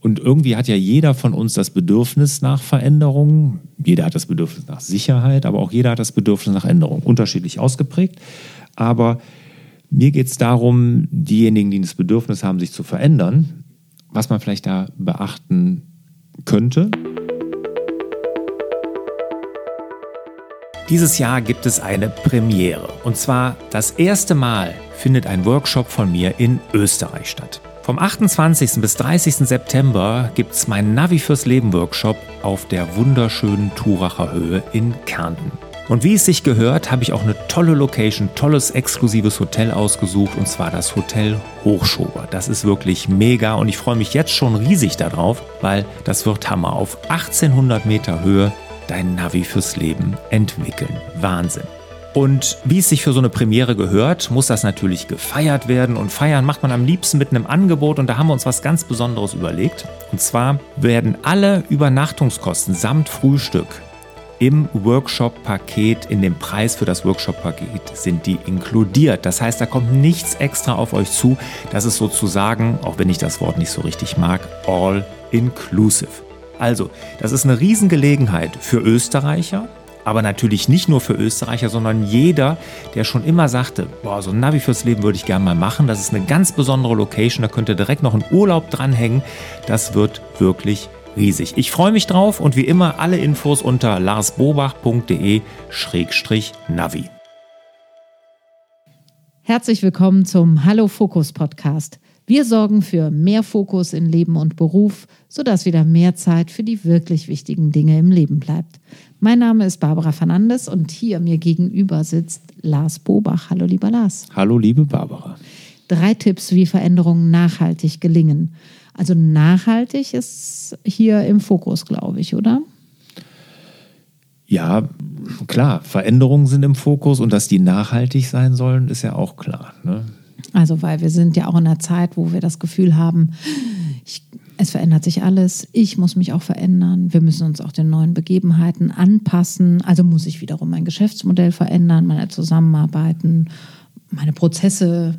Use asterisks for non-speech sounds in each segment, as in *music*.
Und irgendwie hat ja jeder von uns das Bedürfnis nach Veränderung. Jeder hat das Bedürfnis nach Sicherheit, aber auch jeder hat das Bedürfnis nach Änderung. Unterschiedlich ausgeprägt. Aber mir geht es darum, diejenigen, die das Bedürfnis haben, sich zu verändern, was man vielleicht da beachten könnte. Dieses Jahr gibt es eine Premiere. Und zwar das erste Mal findet ein Workshop von mir in Österreich statt. Vom 28. bis 30. September gibt es meinen Navi fürs Leben Workshop auf der wunderschönen Turacher Höhe in Kärnten. Und wie es sich gehört, habe ich auch eine tolle Location, tolles exklusives Hotel ausgesucht und zwar das Hotel Hochschober. Das ist wirklich mega und ich freue mich jetzt schon riesig darauf, weil das wird Hammer auf 1800 Meter Höhe dein Navi fürs Leben entwickeln. Wahnsinn. Und wie es sich für so eine Premiere gehört, muss das natürlich gefeiert werden. Und feiern macht man am liebsten mit einem Angebot. Und da haben wir uns was ganz Besonderes überlegt. Und zwar werden alle Übernachtungskosten samt Frühstück im Workshop-Paket, in dem Preis für das Workshop-Paket sind die inkludiert. Das heißt, da kommt nichts extra auf euch zu. Das ist sozusagen, auch wenn ich das Wort nicht so richtig mag, all inclusive. Also, das ist eine Riesengelegenheit für Österreicher, aber natürlich nicht nur für Österreicher, sondern jeder, der schon immer sagte, boah, so ein Navi fürs Leben würde ich gerne mal machen. Das ist eine ganz besondere Location, da könnt ihr direkt noch einen Urlaub dranhängen. Das wird wirklich riesig. Ich freue mich drauf und wie immer alle Infos unter larsbobach.de-navi. Herzlich willkommen zum Hallo Fokus Podcast. Wir sorgen für mehr Fokus in Leben und Beruf, sodass wieder mehr Zeit für die wirklich wichtigen Dinge im Leben bleibt. Mein Name ist Barbara Fernandes und hier mir gegenüber sitzt Lars Bobach. Hallo, lieber Lars. Hallo, liebe Barbara. Drei Tipps, wie Veränderungen nachhaltig gelingen. Also nachhaltig ist hier im Fokus, glaube ich, oder? Ja, klar, Veränderungen sind im Fokus und dass die nachhaltig sein sollen, ist ja auch klar. Ne? Also, weil wir sind ja auch in einer Zeit, wo wir das Gefühl haben, ich, es verändert sich alles, ich muss mich auch verändern, wir müssen uns auch den neuen Begebenheiten anpassen. Also muss ich wiederum mein Geschäftsmodell verändern, meine Zusammenarbeiten, meine Prozesse,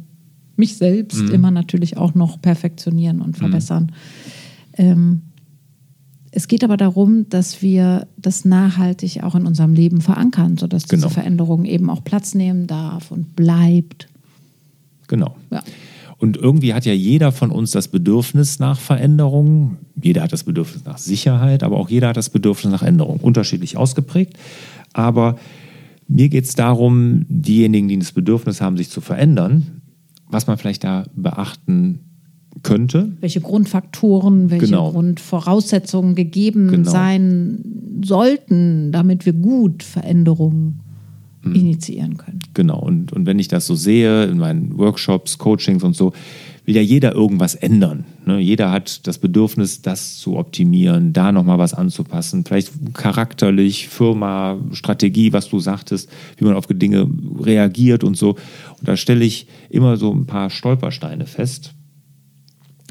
mich selbst mhm. immer natürlich auch noch perfektionieren und mhm. verbessern. Mhm. Ähm, es geht aber darum, dass wir das nachhaltig auch in unserem Leben verankern, sodass diese genau. Veränderung eben auch Platz nehmen darf und bleibt. Genau. Ja. Und irgendwie hat ja jeder von uns das Bedürfnis nach Veränderung. Jeder hat das Bedürfnis nach Sicherheit, aber auch jeder hat das Bedürfnis nach Änderung. Unterschiedlich ausgeprägt. Aber mir geht es darum, diejenigen, die das Bedürfnis haben, sich zu verändern, was man vielleicht da beachten könnte. Welche Grundfaktoren, welche genau. Grundvoraussetzungen gegeben genau. sein sollten, damit wir gut Veränderungen. Initiieren können. Genau, und, und wenn ich das so sehe in meinen Workshops, Coachings und so, will ja jeder irgendwas ändern. Ne? Jeder hat das Bedürfnis, das zu optimieren, da nochmal was anzupassen, vielleicht charakterlich, Firma, Strategie, was du sagtest, wie man auf Dinge reagiert und so. Und da stelle ich immer so ein paar Stolpersteine fest,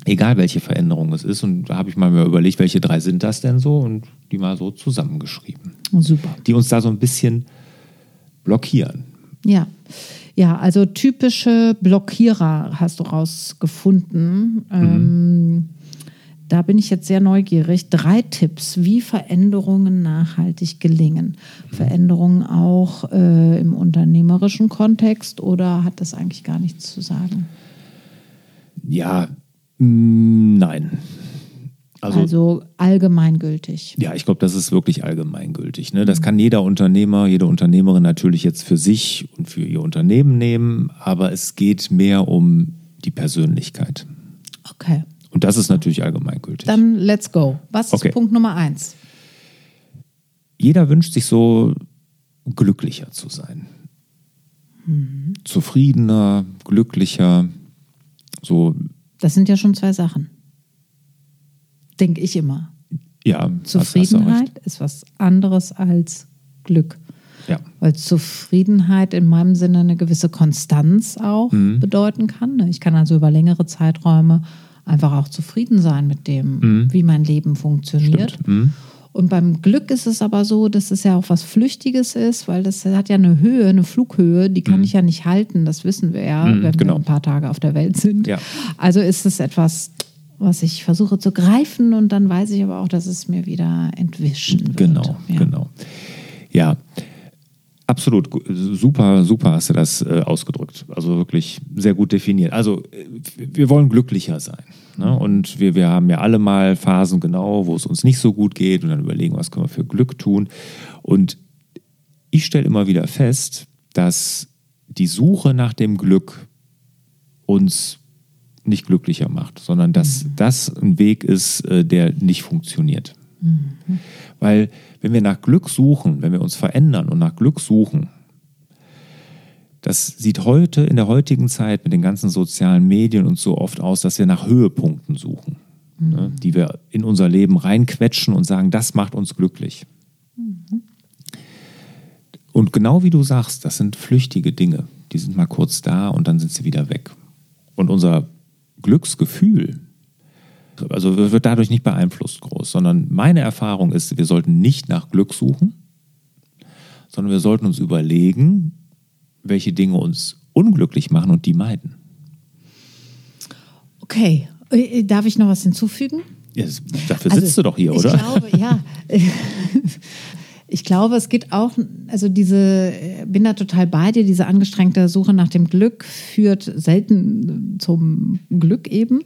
egal welche Veränderung es ist. Und da habe ich mal mir überlegt, welche drei sind das denn so und die mal so zusammengeschrieben. Super. Die uns da so ein bisschen blockieren. Ja. Ja, also typische Blockierer hast du rausgefunden. Mhm. Ähm, da bin ich jetzt sehr neugierig. Drei Tipps, wie Veränderungen nachhaltig gelingen. Veränderungen auch äh, im unternehmerischen Kontext oder hat das eigentlich gar nichts zu sagen? Ja, mh, mm, nein. Also, also, allgemeingültig. Ja, ich glaube, das ist wirklich allgemeingültig. Ne? Das kann jeder Unternehmer, jede Unternehmerin natürlich jetzt für sich und für ihr Unternehmen nehmen, aber es geht mehr um die Persönlichkeit. Okay. Und das ist natürlich allgemeingültig. Dann let's go. Was okay. ist Punkt Nummer eins? Jeder wünscht sich so glücklicher zu sein. Mhm. Zufriedener, glücklicher, so. Das sind ja schon zwei Sachen denke ich immer. Ja, Zufriedenheit ist was anderes als Glück. Ja. Weil Zufriedenheit in meinem Sinne eine gewisse Konstanz auch mhm. bedeuten kann. Ne? Ich kann also über längere Zeiträume einfach auch zufrieden sein mit dem, mhm. wie mein Leben funktioniert. Mhm. Und beim Glück ist es aber so, dass es ja auch was Flüchtiges ist, weil das hat ja eine Höhe, eine Flughöhe, die kann mhm. ich ja nicht halten. Das wissen wir ja, mhm, wenn genau. wir ein paar Tage auf der Welt sind. Ja. Also ist es etwas was ich versuche zu greifen und dann weiß ich aber auch, dass es mir wieder entwischen wird. Genau, ja. genau. Ja, absolut. Super, super hast du das äh, ausgedrückt. Also wirklich sehr gut definiert. Also äh, wir wollen glücklicher sein. Ne? Und wir, wir haben ja alle mal Phasen genau, wo es uns nicht so gut geht und dann überlegen, was können wir für Glück tun. Und ich stelle immer wieder fest, dass die Suche nach dem Glück uns nicht glücklicher macht, sondern dass mhm. das ein Weg ist, äh, der nicht funktioniert. Mhm. Weil wenn wir nach Glück suchen, wenn wir uns verändern und nach Glück suchen, das sieht heute in der heutigen Zeit mit den ganzen sozialen Medien und so oft aus, dass wir nach Höhepunkten suchen, mhm. ne, die wir in unser Leben reinquetschen und sagen, das macht uns glücklich. Mhm. Und genau wie du sagst, das sind flüchtige Dinge. Die sind mal kurz da und dann sind sie wieder weg. Und unser Glücksgefühl, also wird dadurch nicht beeinflusst groß, sondern meine Erfahrung ist, wir sollten nicht nach Glück suchen, sondern wir sollten uns überlegen, welche Dinge uns unglücklich machen und die meiden. Okay, äh, darf ich noch was hinzufügen? Ja, dafür also, sitzt du doch hier, oder? Ich glaube, ja. *laughs* ich glaube, es geht auch, also diese, bin da total bei dir, diese angestrengte Suche nach dem Glück führt selten zum Glück eben,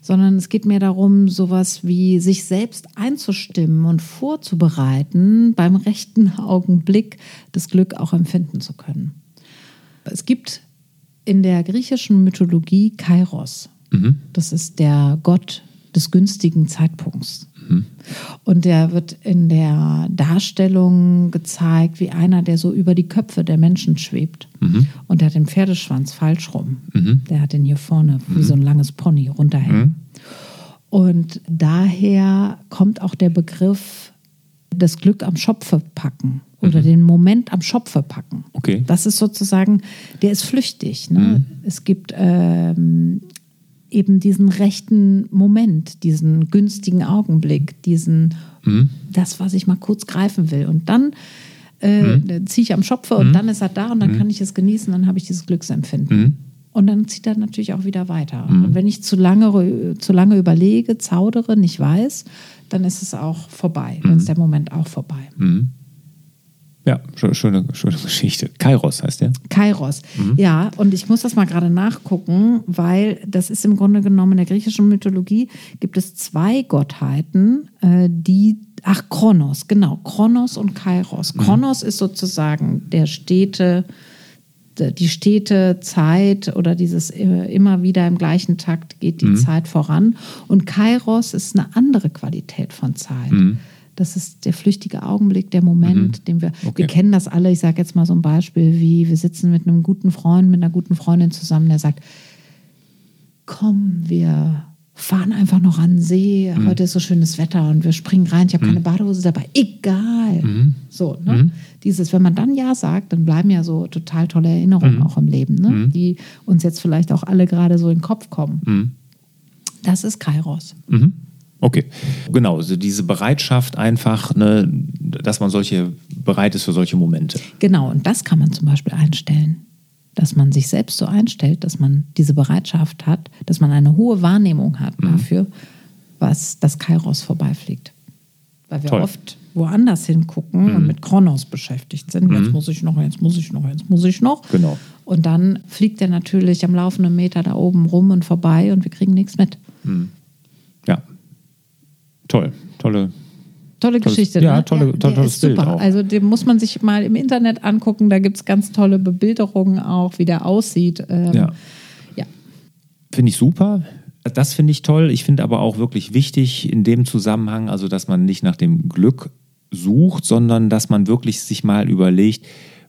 sondern es geht mehr darum, sowas wie sich selbst einzustimmen und vorzubereiten, beim rechten Augenblick das Glück auch empfinden zu können. Es gibt in der griechischen Mythologie Kairos. Mhm. Das ist der Gott des günstigen Zeitpunkts. Mhm. Und der wird in der Darstellung gezeigt wie einer, der so über die Köpfe der Menschen schwebt. Mhm. Und der hat den Pferdeschwanz falsch rum. Mhm. Der hat den hier vorne wie so ein langes Pony runterhängen. Mhm. Und daher kommt auch der Begriff das Glück am Schopfe packen oder mhm. den Moment am Schopfe packen. Okay. Das ist sozusagen, der ist flüchtig. Ne? Mhm. Es gibt ähm, eben diesen rechten Moment, diesen günstigen Augenblick, diesen, mhm. das, was ich mal kurz greifen will. Und dann äh, mhm. ziehe ich am Schopfe und mhm. dann ist er da und dann mhm. kann ich es genießen, dann habe ich dieses Glücksempfinden. Mhm. Und dann zieht er natürlich auch wieder weiter. Mhm. Und wenn ich zu lange, zu lange überlege, zaudere, nicht weiß, dann ist es auch vorbei. Dann ist der Moment auch vorbei. Ja, schöne, schöne Geschichte. Kairos heißt der? Kairos, mhm. ja. Und ich muss das mal gerade nachgucken, weil das ist im Grunde genommen in der griechischen Mythologie gibt es zwei Gottheiten, äh, die, ach, Kronos, genau, Kronos und Kairos. Mhm. Kronos ist sozusagen der stete, die stete Zeit oder dieses äh, immer wieder im gleichen Takt geht die mhm. Zeit voran. Und Kairos ist eine andere Qualität von Zeit. Mhm. Das ist der flüchtige Augenblick, der Moment, mhm. den wir, okay. wir kennen das alle. Ich sage jetzt mal so ein Beispiel, wie wir sitzen mit einem guten Freund, mit einer guten Freundin zusammen, der sagt, komm, wir fahren einfach noch an den See, mhm. heute ist so schönes Wetter und wir springen rein, ich habe mhm. keine Badehose dabei, egal. Mhm. So, ne? Mhm. Dieses, wenn man dann Ja sagt, dann bleiben ja so total tolle Erinnerungen mhm. auch im Leben, ne? die uns jetzt vielleicht auch alle gerade so in den Kopf kommen. Das ist Kairos. Okay, genau, also diese Bereitschaft einfach, ne, dass man solche bereit ist für solche Momente. Genau, und das kann man zum Beispiel einstellen, dass man sich selbst so einstellt, dass man diese Bereitschaft hat, dass man eine hohe Wahrnehmung hat mhm. dafür, was das Kairos vorbeifliegt. Weil wir Toll. oft woanders hingucken mhm. und mit Kronos beschäftigt sind. Mhm. Jetzt muss ich noch, jetzt muss ich noch, jetzt muss ich noch. Genau. Und dann fliegt er natürlich am laufenden Meter da oben rum und vorbei und wir kriegen nichts mit. Toll, tolle. Tolle Geschichte. Ja, ne? tolle, ja, tolle, tolles Bild super. Auch. Also den muss man sich mal im Internet angucken. Da gibt es ganz tolle Bebilderungen auch, wie der aussieht. Ähm, ja. ja. Finde ich super. Das finde ich toll. Ich finde aber auch wirklich wichtig in dem Zusammenhang, also dass man nicht nach dem Glück sucht, sondern dass man wirklich sich mal überlegt,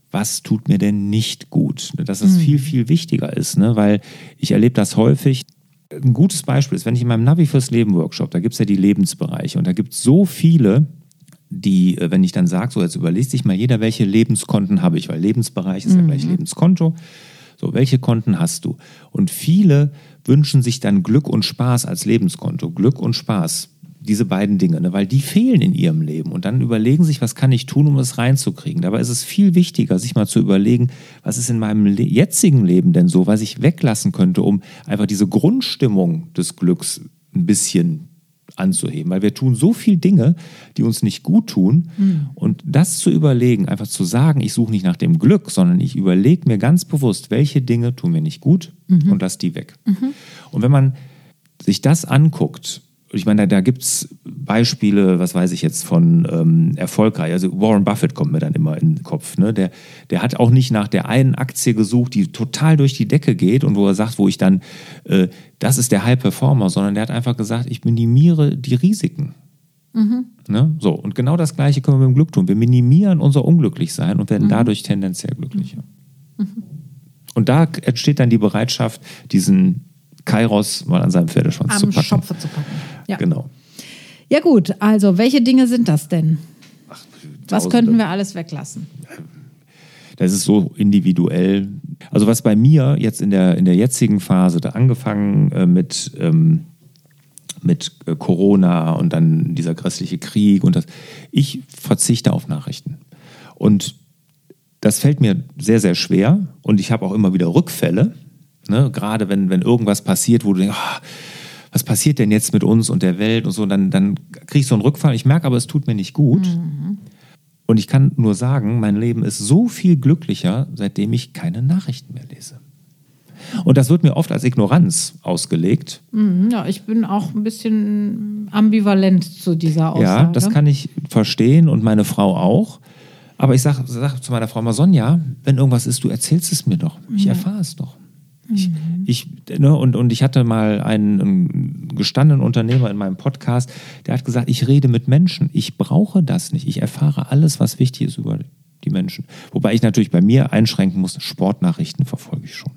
was tut mir denn nicht gut? Dass es mhm. viel, viel wichtiger ist, ne? weil ich erlebe das häufig, ein gutes Beispiel ist, wenn ich in meinem Navi fürs Leben Workshop, da gibt es ja die Lebensbereiche und da gibt es so viele, die, äh, wenn ich dann sage, so jetzt überlegt sich mal jeder, welche Lebenskonten habe ich, weil Lebensbereich ist mhm. ja gleich Lebenskonto. So, welche Konten hast du? Und viele wünschen sich dann Glück und Spaß als Lebenskonto. Glück und Spaß diese beiden Dinge, ne? weil die fehlen in ihrem Leben. Und dann überlegen sich, was kann ich tun, um es reinzukriegen. Dabei ist es viel wichtiger, sich mal zu überlegen, was ist in meinem le jetzigen Leben denn so, was ich weglassen könnte, um einfach diese Grundstimmung des Glücks ein bisschen anzuheben, weil wir tun so viele Dinge, die uns nicht gut tun. Mhm. Und das zu überlegen, einfach zu sagen, ich suche nicht nach dem Glück, sondern ich überlege mir ganz bewusst, welche Dinge tun mir nicht gut mhm. und lass die weg. Mhm. Und wenn man sich das anguckt, ich meine, da, da gibt es Beispiele, was weiß ich jetzt von ähm, erfolgreich. Also Warren Buffett kommt mir dann immer in den Kopf. Ne? Der, der hat auch nicht nach der einen Aktie gesucht, die total durch die Decke geht und wo er sagt, wo ich dann, äh, das ist der High Performer, sondern der hat einfach gesagt, ich minimiere die Risiken. Mhm. Ne? So, und genau das Gleiche können wir mit dem Glück tun. Wir minimieren unser Unglücklichsein und werden mhm. dadurch tendenziell glücklicher. Mhm. Und da entsteht dann die Bereitschaft, diesen Kairos mal an seinem Pferdeschwanz Am zu packen. Schopfe zu packen. Ja. Genau. Ja gut, also welche Dinge sind das denn? Ach, was könnten wir alles weglassen? Das ist so individuell. Also was bei mir jetzt in der, in der jetzigen Phase, da angefangen äh, mit, ähm, mit äh, Corona und dann dieser grässliche Krieg und das, ich verzichte auf Nachrichten. Und das fällt mir sehr, sehr schwer und ich habe auch immer wieder Rückfälle. Ne? Gerade wenn, wenn irgendwas passiert, wo du denkst, oh, was passiert denn jetzt mit uns und der Welt und so, dann, dann kriege ich so einen Rückfall. Ich merke aber, es tut mir nicht gut. Mhm. Und ich kann nur sagen, mein Leben ist so viel glücklicher, seitdem ich keine Nachrichten mehr lese. Und das wird mir oft als Ignoranz ausgelegt. Mhm, ja, ich bin auch ein bisschen ambivalent zu dieser Aussage. Ja, das kann ich verstehen und meine Frau auch. Aber ich sage sag zu meiner Frau mal, Sonja, wenn irgendwas ist, du erzählst es mir doch. Ich mhm. erfahre es doch. Ich, mhm. ich, ne, und, und ich hatte mal einen, einen, gestandenen Unternehmer in meinem Podcast, der hat gesagt, ich rede mit Menschen. Ich brauche das nicht. Ich erfahre alles, was wichtig ist über die Menschen. Wobei ich natürlich bei mir einschränken muss, Sportnachrichten verfolge ich schon.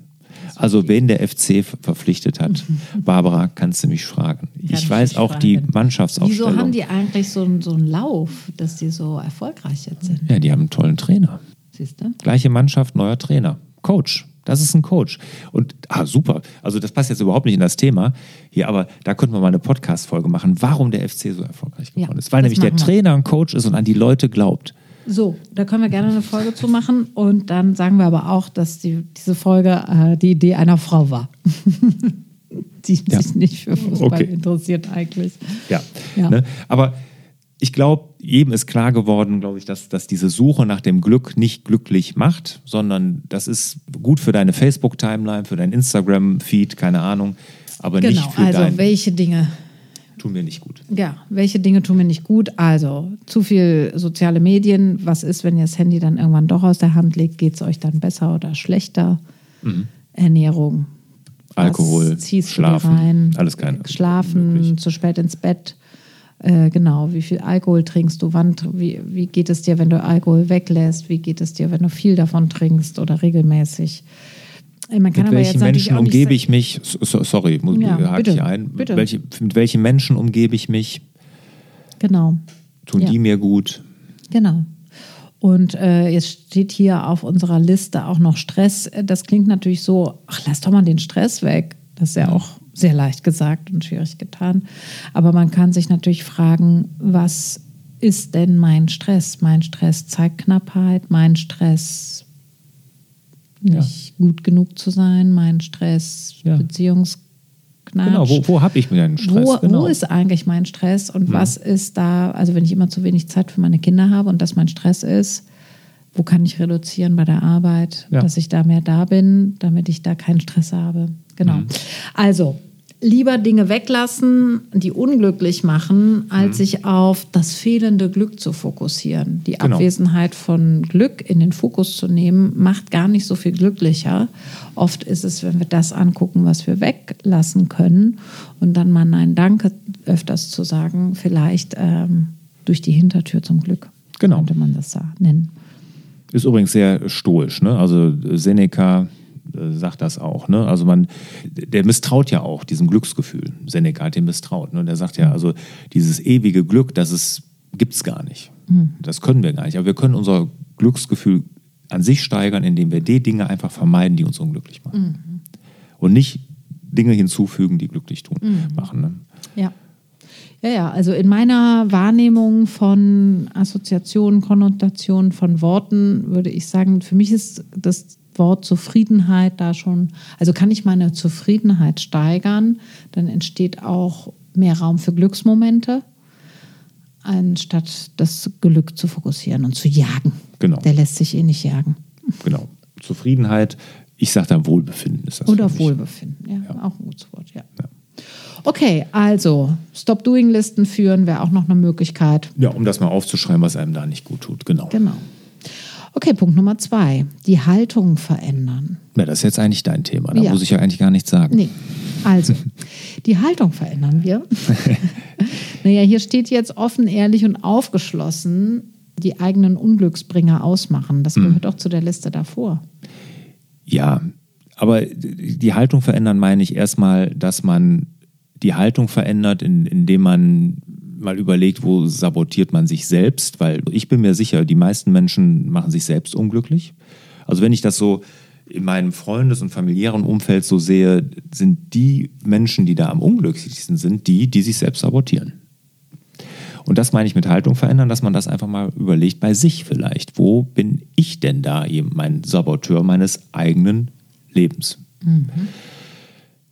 Also wen der FC verpflichtet hat, Barbara, kannst du mich fragen. Kann ich weiß auch fragen. die Mannschaftsaufstellung. Wieso haben die eigentlich so einen, so einen Lauf, dass die so erfolgreich jetzt sind? Ja, die haben einen tollen Trainer. Siehst du? Gleiche Mannschaft, neuer Trainer. Coach. Das ist ein Coach. Und ah, super. Also das passt jetzt überhaupt nicht in das Thema hier, aber da könnten wir mal eine Podcast-Folge machen, warum der FC so erfolgreich geworden ja, ist. Weil nämlich der Trainer ein Coach ist und an die Leute glaubt. So, da können wir gerne eine Folge zu machen. Und dann sagen wir aber auch, dass die, diese Folge äh, die Idee einer Frau war. *laughs* die ja. sich nicht für Fußball okay. interessiert eigentlich. Ja, ja. Ne? aber ich glaube, jedem ist klar geworden, glaube ich, dass, dass diese Suche nach dem Glück nicht glücklich macht, sondern das ist gut für deine Facebook-Timeline, für dein Instagram-Feed, keine Ahnung, aber genau, nicht für also dein... welche Dinge tun mir nicht gut. Ja, welche Dinge tun mir nicht gut? Also zu viel soziale Medien. Was ist, wenn ihr das Handy dann irgendwann doch aus der Hand legt? Geht es euch dann besser oder schlechter? Mhm. Ernährung. Alkohol, Schlafen, alles keine. Schlafen, möglich. zu spät ins Bett. Äh, genau, wie viel Alkohol trinkst du, wann, wie, wie geht es dir, wenn du Alkohol weglässt, wie geht es dir, wenn du viel davon trinkst oder regelmäßig. Äh, man kann mit welchen Menschen umgebe ich mich, so, sorry, ja, hake bitte, ich ein, bitte. Welche, mit welchen Menschen umgebe ich mich? Genau. Tun ja. die mir gut? Genau. Und äh, jetzt steht hier auf unserer Liste auch noch Stress. Das klingt natürlich so, ach, lass doch mal den Stress weg. Das ist ja auch sehr leicht gesagt und schwierig getan. Aber man kann sich natürlich fragen, was ist denn mein Stress? Mein Stress zeigt Knappheit, mein Stress nicht ja. gut genug zu sein, mein Stress ja. Beziehungsknatsch. Genau, wo, wo habe ich mir einen Stress? Wo, genau. wo, ist eigentlich mein Stress und hm. was ist da, also wenn ich immer zu wenig Zeit für meine Kinder habe und das mein Stress ist, wo kann ich reduzieren bei der Arbeit, ja. dass ich da mehr da bin, damit ich da keinen Stress habe. Genau. Mhm. Also, lieber Dinge weglassen, die unglücklich machen, als mhm. sich auf das fehlende Glück zu fokussieren. Die genau. Abwesenheit von Glück in den Fokus zu nehmen, macht gar nicht so viel glücklicher. Oft ist es, wenn wir das angucken, was wir weglassen können und dann mal Nein, Danke öfters zu sagen, vielleicht ähm, durch die Hintertür zum Glück. Genau. Könnte man das da nennen. Ist übrigens sehr stoisch. Ne? Also Seneca äh, sagt das auch. Ne? Also man, der misstraut ja auch diesem Glücksgefühl. Seneca hat dem misstraut. Ne? Der sagt ja, also dieses ewige Glück, das gibt es gar nicht. Mhm. Das können wir gar nicht. Aber wir können unser Glücksgefühl an sich steigern, indem wir die Dinge einfach vermeiden, die uns unglücklich machen. Mhm. Und nicht Dinge hinzufügen, die glücklich tun, mhm. machen. Ne? Ja. Ja, ja, also in meiner Wahrnehmung von Assoziationen, Konnotationen von Worten würde ich sagen, für mich ist das Wort Zufriedenheit da schon, also kann ich meine Zufriedenheit steigern, dann entsteht auch mehr Raum für Glücksmomente, anstatt das Glück zu fokussieren und zu jagen. Genau. Der lässt sich eh nicht jagen. Genau. Zufriedenheit, ich sage da Wohlbefinden ist das. Oder. Wohlbefinden, ja, auch ein gutes Wort, ja. Okay, also Stop-Doing-Listen führen wäre auch noch eine Möglichkeit. Ja, um das mal aufzuschreiben, was einem da nicht gut tut. Genau. Genau. Okay, Punkt Nummer zwei. Die Haltung verändern. Ja, das ist jetzt eigentlich dein Thema. Da Ja. muss ich ja eigentlich gar nichts sagen. Nee, also, die Haltung verändern wir. *laughs* naja, hier steht jetzt offen, ehrlich und aufgeschlossen die eigenen Unglücksbringer ausmachen. Das gehört auch zu der Liste davor. Ja, aber die Haltung verändern meine ich erstmal, dass man die Haltung verändert, in, indem man mal überlegt, wo sabotiert man sich selbst, weil ich bin mir sicher, die meisten Menschen machen sich selbst unglücklich. Also wenn ich das so in meinem Freundes- und familiären Umfeld so sehe, sind die Menschen, die da am unglücklichsten sind, die, die sich selbst sabotieren. Und das meine ich mit Haltung verändern, dass man das einfach mal überlegt bei sich vielleicht. Wo bin ich denn da, eben mein Saboteur meines eigenen Lebens?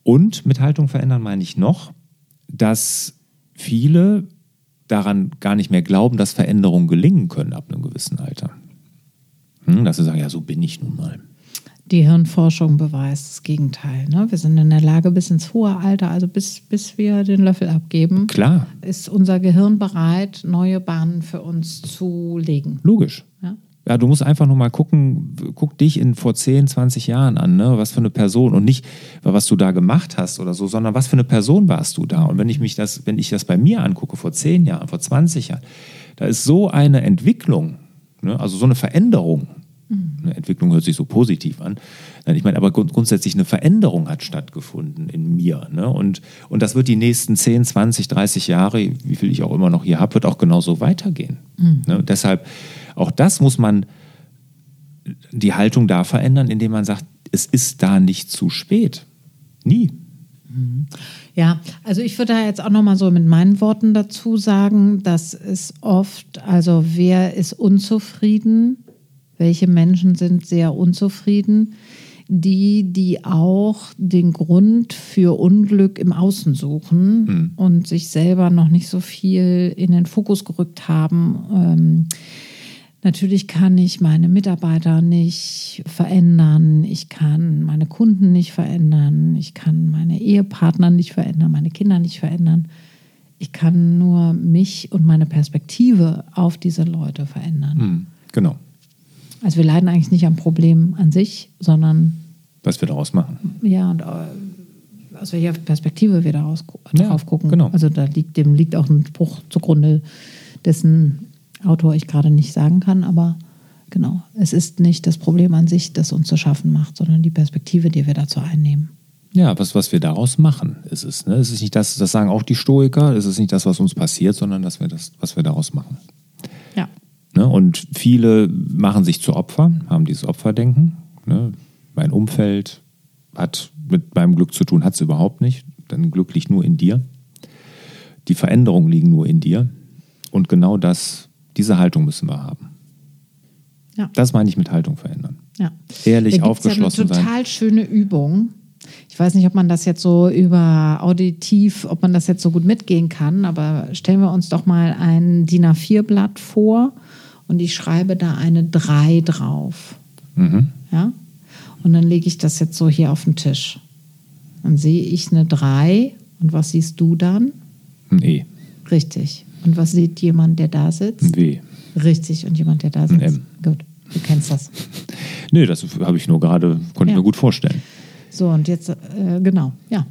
Und mit Haltung verändern meine ich noch, dass viele daran gar nicht mehr glauben, dass Veränderungen gelingen können ab einem gewissen Alter. Hm, dass sie sagen, ja, so bin ich nun mal. Die Hirnforschung beweist das Gegenteil. Ne? Wir sind in der Lage, bis ins hohe Alter, also bis, bis wir den Löffel abgeben, Klar, ist unser Gehirn bereit, neue Bahnen für uns zu legen. logisch. Ja? Ja, du musst einfach nur mal gucken, guck dich in vor 10, 20 Jahren an, ne? was für eine Person und nicht, was du da gemacht hast oder so, sondern was für eine Person warst du da. Und wenn ich mich das, wenn ich das bei mir angucke, vor 10 Jahren, vor 20 Jahren, da ist so eine Entwicklung, ne? also so eine Veränderung. Eine Entwicklung hört sich so positiv an. Ich meine, aber grund grundsätzlich eine Veränderung hat stattgefunden in mir. Ne? Und, und das wird die nächsten 10, 20, 30 Jahre, wie viel ich auch immer noch hier habe, wird auch genauso weitergehen. Ne? Und deshalb, auch das muss man die Haltung da verändern, indem man sagt, es ist da nicht zu spät. Nie. Ja, also ich würde da jetzt auch noch mal so mit meinen Worten dazu sagen, dass es oft, also wer ist unzufrieden, welche Menschen sind sehr unzufrieden, die, die auch den Grund für Unglück im Außen suchen und sich selber noch nicht so viel in den Fokus gerückt haben. Ähm, Natürlich kann ich meine Mitarbeiter nicht verändern, ich kann meine Kunden nicht verändern, ich kann meine Ehepartner nicht verändern, meine Kinder nicht verändern. Ich kann nur mich und meine Perspektive auf diese Leute verändern. Hm, genau. Also wir leiden eigentlich nicht am Problem an sich, sondern Was wir daraus machen. ja, und, äh, aus welcher Perspektive wir daraus gu- Ja, drauf gucken. genau. Also da liegt, dem liegt auch ein Spruch zugrunde, dessen Autor ich gerade nicht sagen kann, aber genau, es ist nicht das Problem an sich, das uns zu schaffen macht, sondern die Perspektive, die wir dazu einnehmen. Ja, was, was wir daraus machen, ist es. Ne? Es ist nicht das, das sagen auch die Stoiker, es ist nicht das, was uns passiert, sondern dass wir das, was wir daraus machen. Ja. Ne? Und viele machen sich zu Opfer, haben dieses Opferdenken. Ne? Mein Umfeld hat mit meinem Glück zu tun, hat es überhaupt nicht. Dein Glück liegt nur in dir. Die Veränderungen liegen nur in dir. Und genau das, diese Haltung müssen wir haben. Ja. Das meine ich mit Haltung verändern. Ja. Ehrlich, aufgeschlossen ja eine sein. total schöne Übung. Ich weiß nicht, ob man das jetzt so über auditiv, ob man das jetzt so gut mitgehen kann, aber stellen wir uns doch mal ein DIN A4-Blatt vor und ich schreibe da eine 3 drauf. Mhm. Ja? Und dann lege ich das jetzt so hier auf den Tisch. Dann sehe ich eine 3 und was siehst du dann? Ein E, Richtig. Und was sieht jemand, der da sitzt? ein W. Richtig. Und jemand, der da sitzt? M. Gut, du kennst das. *laughs* Nee, das habe ich nur gerade, konnte Ja. ich mir gut vorstellen. So, und jetzt, äh, genau, ja.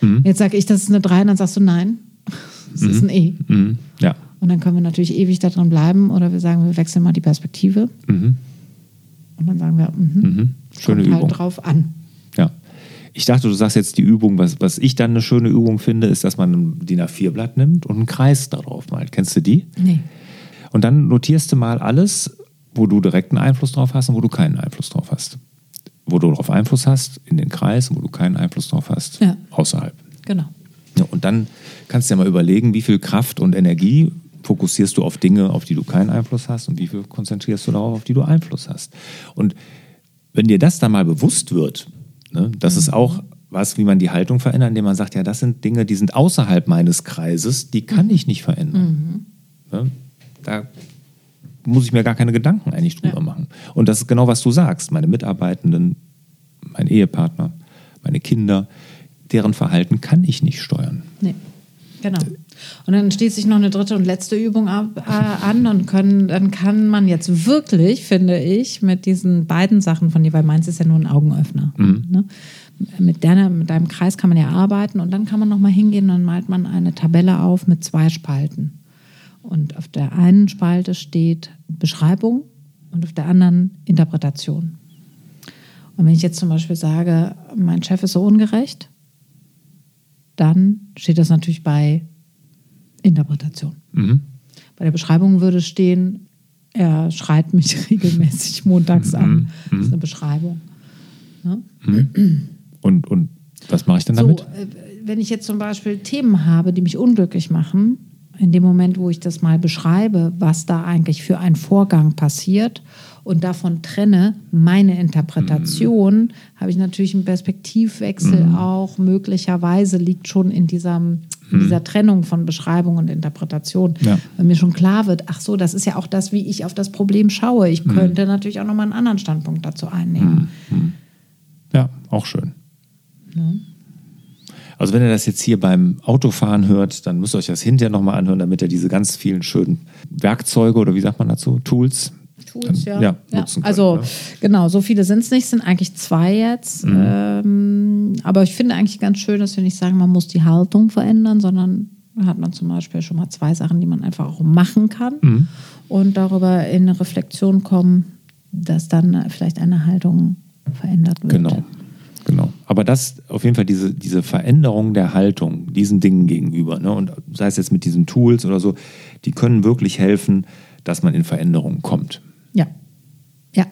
Mhm. Jetzt sage ich, das ist eine 3, und dann sagst du nein. *laughs* Es ist ein E. Mhm. Ja. Und dann können wir natürlich ewig da dran bleiben oder wir sagen, wir wechseln mal die Perspektive. Mhm. Und dann sagen wir, mhm, Mhm. Schöne kommt Übung. halt drauf an. Ich dachte, du sagst jetzt die Übung, was, was ich dann eine schöne Übung finde, ist, dass man ein DIN A4-Blatt nimmt und einen Kreis darauf malt. Kennst du die? Nee. Und dann notierst du mal alles, wo du direkten Einfluss drauf hast und wo du keinen Einfluss drauf hast. Wo du darauf Einfluss hast, in den Kreis, und wo du keinen Einfluss drauf hast, Ja. außerhalb. Genau. Ja, und dann kannst du ja mal überlegen, wie viel Kraft und Energie fokussierst du auf Dinge, auf die du keinen Einfluss hast und wie viel konzentrierst du darauf, auf die du Einfluss hast. Und wenn dir das dann mal bewusst wird, ne, dass es auch was, wie man die Haltung verändert, indem man sagt, ja, das sind Dinge, die sind außerhalb meines Kreises, die kann ich nicht verändern. Mhm. Ja, da muss ich mir gar keine Gedanken eigentlich drüber ja. machen. Und das ist genau, was du sagst. Meine Mitarbeitenden, mein Ehepartner, meine Kinder, deren Verhalten kann ich nicht steuern. Nee, genau. Und dann steht sich noch eine dritte und letzte Übung ab, äh, an und können, dann kann man jetzt wirklich, finde ich, mit diesen beiden Sachen von dir, weil meins ist ja nur ein Augenöffner. Mhm. Ne? Mit, deiner, mit deinem Kreis kann man ja arbeiten und dann kann man nochmal hingehen und dann malt man eine Tabelle auf mit zwei Spalten. Und auf der einen Spalte steht Beschreibung und auf der anderen Interpretation. Und wenn ich jetzt zum Beispiel sage, mein Chef ist so ungerecht, dann steht das natürlich bei Interpretation. Mhm. Bei der Beschreibung würde stehen, er schreit mich *laughs* regelmäßig montags an. Mhm. Das ist eine Beschreibung. Ja? Mhm. Und, und was mache ich dann damit? So, äh, wenn ich jetzt zum Beispiel Themen habe, die mich unglücklich machen, in dem Moment, wo ich das mal beschreibe, was da eigentlich für ein Vorgang passiert und davon trenne meine Interpretation, mhm. habe ich natürlich einen Perspektivwechsel mhm. auch. Möglicherweise liegt schon in, dieser, in mhm. dieser Trennung von Beschreibung und Interpretation, ja. wenn mir schon klar wird, ach so, das ist ja auch das, wie ich auf das Problem schaue. Ich mhm. könnte natürlich auch nochmal einen anderen Standpunkt dazu einnehmen. Mhm. Mhm. Ja, auch schön. Ja. Also wenn ihr das jetzt hier beim Autofahren hört, dann müsst ihr euch das hinterher nochmal anhören, damit ihr diese ganz vielen schönen Werkzeuge oder wie sagt man dazu, Tools, Tools, ja. ja, ja. Könnt, also ne? genau, so viele sind es nicht, sind eigentlich zwei jetzt. Mhm. Ähm, aber ich finde eigentlich ganz schön, dass wir nicht sagen, man muss die Haltung verändern, sondern hat man zum Beispiel schon mal zwei Sachen, die man einfach auch machen kann mhm. und darüber in eine Reflexion kommen, dass dann vielleicht eine Haltung verändert wird. Genau. Genau. Aber das auf jeden Fall diese, diese Veränderung der Haltung diesen Dingen gegenüber, ne? und sei es jetzt mit diesen Tools oder so, die können wirklich helfen, dass man in Veränderungen kommt. Ja. Ja.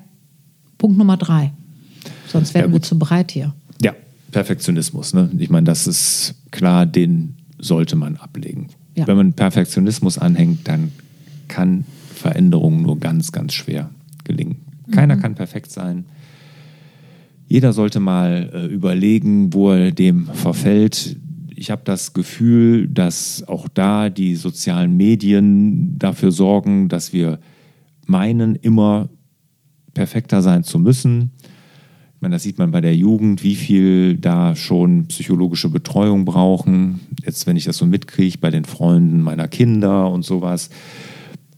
Punkt Nummer drei. Sonst werden ja, wir zu breit hier. Ja, Perfektionismus. Ne? Ich meine, das ist klar, den sollte man ablegen. Ja. Wenn man Perfektionismus anhängt, dann kann Veränderung nur ganz, ganz schwer gelingen. Keiner mhm. kann perfekt sein. Jeder sollte mal äh, überlegen, wo er dem verfällt. Ich habe das Gefühl, dass auch da die sozialen Medien dafür sorgen, dass wir meinen, immer perfekter sein zu müssen. Ich meine, das sieht man bei der Jugend, wie viel da schon psychologische Betreuung brauchen. Jetzt, wenn ich das so mitkriege, bei den Freunden meiner Kinder und sowas.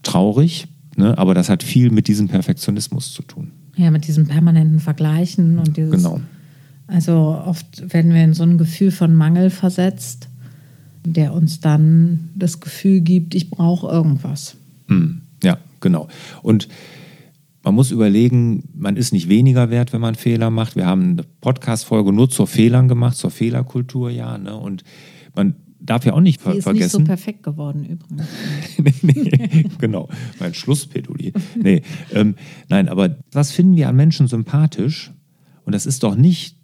Traurig, ne? aber das hat viel mit diesem Perfektionismus zu tun. Ja, mit diesem permanenten Vergleichen und dieses. Genau. Also oft werden wir in so ein Gefühl von Mangel versetzt, der uns dann das Gefühl gibt, ich brauche irgendwas. Mm, ja, genau. Und man muss überlegen, man ist nicht weniger wert, wenn man Fehler macht. Wir haben eine Podcast-Folge nur zur Fehlern gemacht, zur Fehlerkultur, ja. Ne? Und man darf ja auch nicht ver Die ist vergessen. ist nicht so perfekt geworden übrigens. *laughs* nee, nee, genau, mein Schlusspeduli. Nee, ähm, nein, aber was finden wir an Menschen sympathisch? Und das ist doch nicht,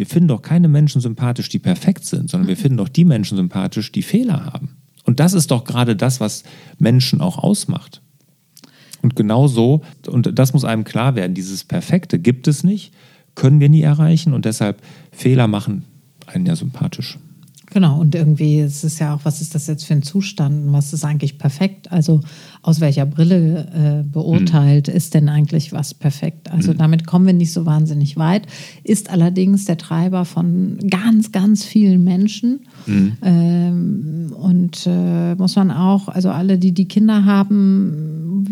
wir finden doch keine Menschen sympathisch, die perfekt sind, sondern wir finden doch die Menschen sympathisch, die Fehler haben. Und das ist doch gerade das, was Menschen auch ausmacht. Und genau so, und das muss einem klar werden, dieses Perfekte gibt es nicht, können wir nie erreichen und deshalb Fehler machen einen ja sympathisch. Genau, und irgendwie ist es ja auch, was ist das jetzt für ein Zustand? Was ist eigentlich perfekt? Also aus welcher Brille äh, beurteilt mhm. ist denn eigentlich was perfekt? Also mhm. damit kommen wir nicht so wahnsinnig weit. Ist allerdings der Treiber von ganz, ganz vielen Menschen. Mhm. Ähm, und äh, muss man auch, also alle, die die Kinder haben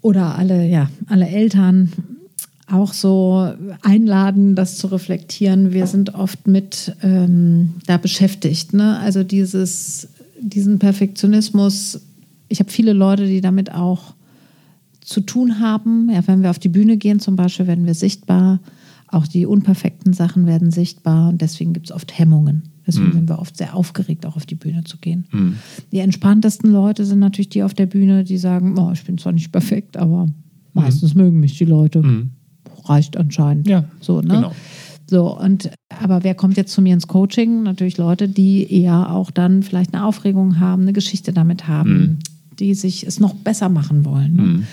oder alle, ja, alle Eltern auch so einladen, das zu reflektieren. Wir sind oft mit ähm, da beschäftigt. Ne? Also dieses, diesen Perfektionismus. Ich habe viele Leute, die damit auch zu tun haben. Ja, wenn wir auf die Bühne gehen zum Beispiel, werden wir sichtbar. Auch die unperfekten Sachen werden sichtbar und deswegen gibt es oft Hemmungen. Deswegen mhm. sind wir oft sehr aufgeregt, auch auf die Bühne zu gehen. Mhm. Die entspanntesten Leute sind natürlich die auf der Bühne, die sagen, oh, ich bin zwar nicht perfekt, aber mhm. meistens mögen mich die Leute. Reicht anscheinend. Ja, so, ne? genau. So, und aber wer kommt jetzt zu mir ins Coaching? Natürlich Leute, die eher auch dann vielleicht eine Aufregung haben, eine Geschichte damit haben, mhm. die sich es noch besser machen wollen. Ne? Mhm.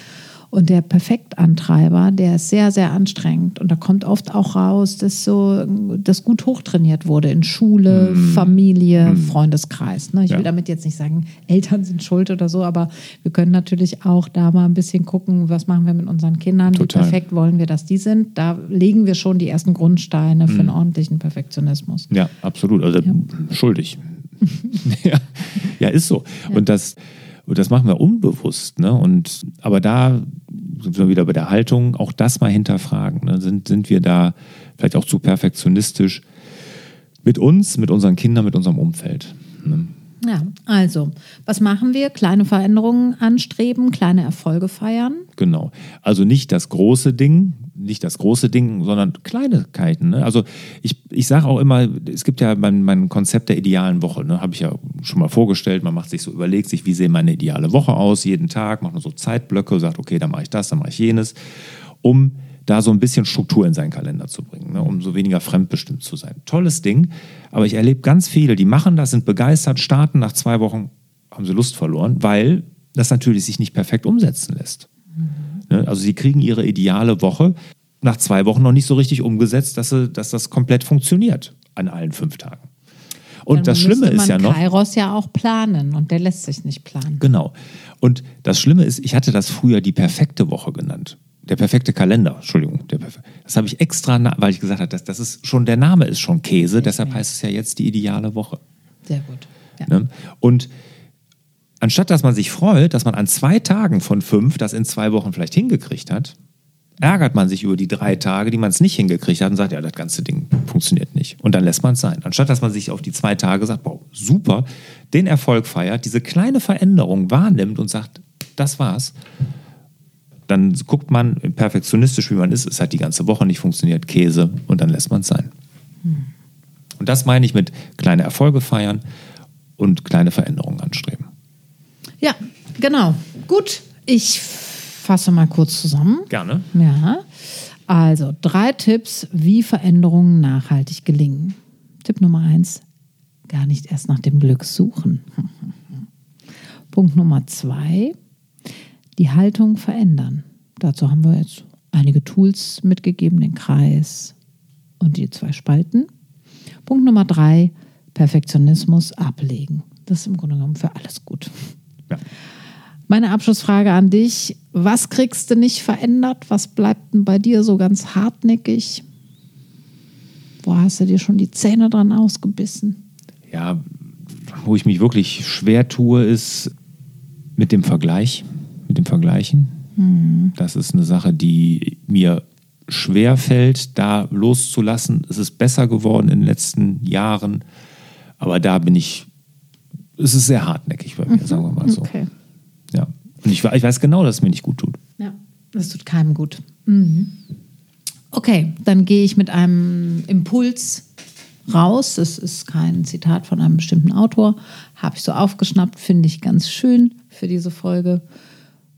Und der Perfektantreiber, der ist sehr, sehr anstrengend. Und da kommt oft auch raus, dass so das gut hochtrainiert wurde in Schule, mm. Familie, mm. Freundeskreis. Ne? Ich ja. will damit jetzt nicht sagen, Eltern sind schuld oder so, aber wir können natürlich auch da mal ein bisschen gucken, was machen wir mit unseren Kindern, Total. wie perfekt wollen wir, dass die sind. Da legen wir schon die ersten Grundsteine für mm. einen ordentlichen Perfektionismus. Ja, absolut. Also ja. schuldig. *laughs* ja. ja, ist so. Ja. Und das und das machen wir unbewusst. Ne? Und, aber da sind wir wieder bei der Haltung, auch das mal hinterfragen. Ne? Sind, sind wir da vielleicht auch zu perfektionistisch mit uns, mit unseren Kindern, mit unserem Umfeld? Ne? Ja, also, was machen wir? Kleine Veränderungen anstreben, kleine Erfolge feiern. Genau. Also nicht das große Ding, nicht das große Ding, sondern Kleinigkeiten. Ne? Also ich, ich sage auch immer, es gibt ja mein, mein Konzept der idealen Woche, ne? habe ich ja schon mal vorgestellt. Man macht sich so, überlegt sich, wie sehe meine ideale Woche aus, jeden Tag, macht man so Zeitblöcke, sagt, okay, dann mache ich das, dann mache ich jenes, um da so ein bisschen Struktur in seinen Kalender zu bringen, ne? um so weniger fremdbestimmt zu sein. Tolles Ding, aber ich erlebe ganz viele, die machen das, sind begeistert, starten, nach zwei Wochen haben sie Lust verloren, weil das natürlich sich nicht perfekt umsetzen lässt. Mhm. Ne? Also sie kriegen ihre ideale Woche nach zwei Wochen noch nicht so richtig umgesetzt, dass, sie, dass das komplett funktioniert an allen fünf Tagen. Und Dann das Schlimme ist ja noch. Kairos ja auch planen und der lässt sich nicht planen. Genau. Und das Schlimme ist, ich hatte das früher die perfekte Woche genannt. Der perfekte Kalender, Entschuldigung. Das habe ich extra, weil ich gesagt habe, das, das ist schon, der Name ist schon Käse, okay. deshalb heißt es ja jetzt die ideale Woche. Sehr gut. Ja. Ne? Und anstatt dass man sich freut, dass man an zwei Tagen von fünf das in zwei Wochen vielleicht hingekriegt hat, ärgert man sich über die drei Tage, die man es nicht hingekriegt hat und sagt, ja, das ganze Ding funktioniert nicht. Und dann lässt man es sein. Anstatt dass man sich auf die zwei Tage sagt, wow, super, den Erfolg feiert, diese kleine Veränderung wahrnimmt und sagt, das war's. Dann guckt man perfektionistisch, wie man ist, es hat die ganze Woche nicht funktioniert, Käse, und dann lässt man es sein. Hm. Und das meine ich mit kleine Erfolge feiern und kleine Veränderungen anstreben. Ja, genau. Gut, ich fasse mal kurz zusammen. Gerne. Ja. Also drei Tipps, wie Veränderungen nachhaltig gelingen. Tipp Nummer eins, gar nicht erst nach dem Glück suchen. *laughs* Punkt Nummer zwei, die Haltung verändern. Dazu haben wir jetzt einige Tools mitgegeben, den Kreis und die zwei Spalten. Punkt Nummer drei, Perfektionismus ablegen. Das ist im Grunde genommen für alles gut. Ja. Meine Abschlussfrage an dich: Was kriegst du nicht verändert? Was bleibt denn bei dir so ganz hartnäckig? Wo hast du dir schon die Zähne dran ausgebissen? Ja, wo ich mich wirklich schwer tue, ist mit dem Vergleich, mit dem Vergleichen. Mhm. Das ist eine Sache, die mir schwer fällt, da loszulassen. Es ist besser geworden in den letzten Jahren, aber da bin ich es ist sehr hartnäckig bei mir, mhm. sagen wir mal so. Okay. Ja. Und ich, ich, weiß genau, dass es mir nicht gut tut. Ja, das tut keinem gut. Mhm. Okay, dann gehe ich mit einem Impuls raus. Das ist kein Zitat von einem bestimmten Autor. Habe ich so aufgeschnappt, finde ich ganz schön für diese Folge.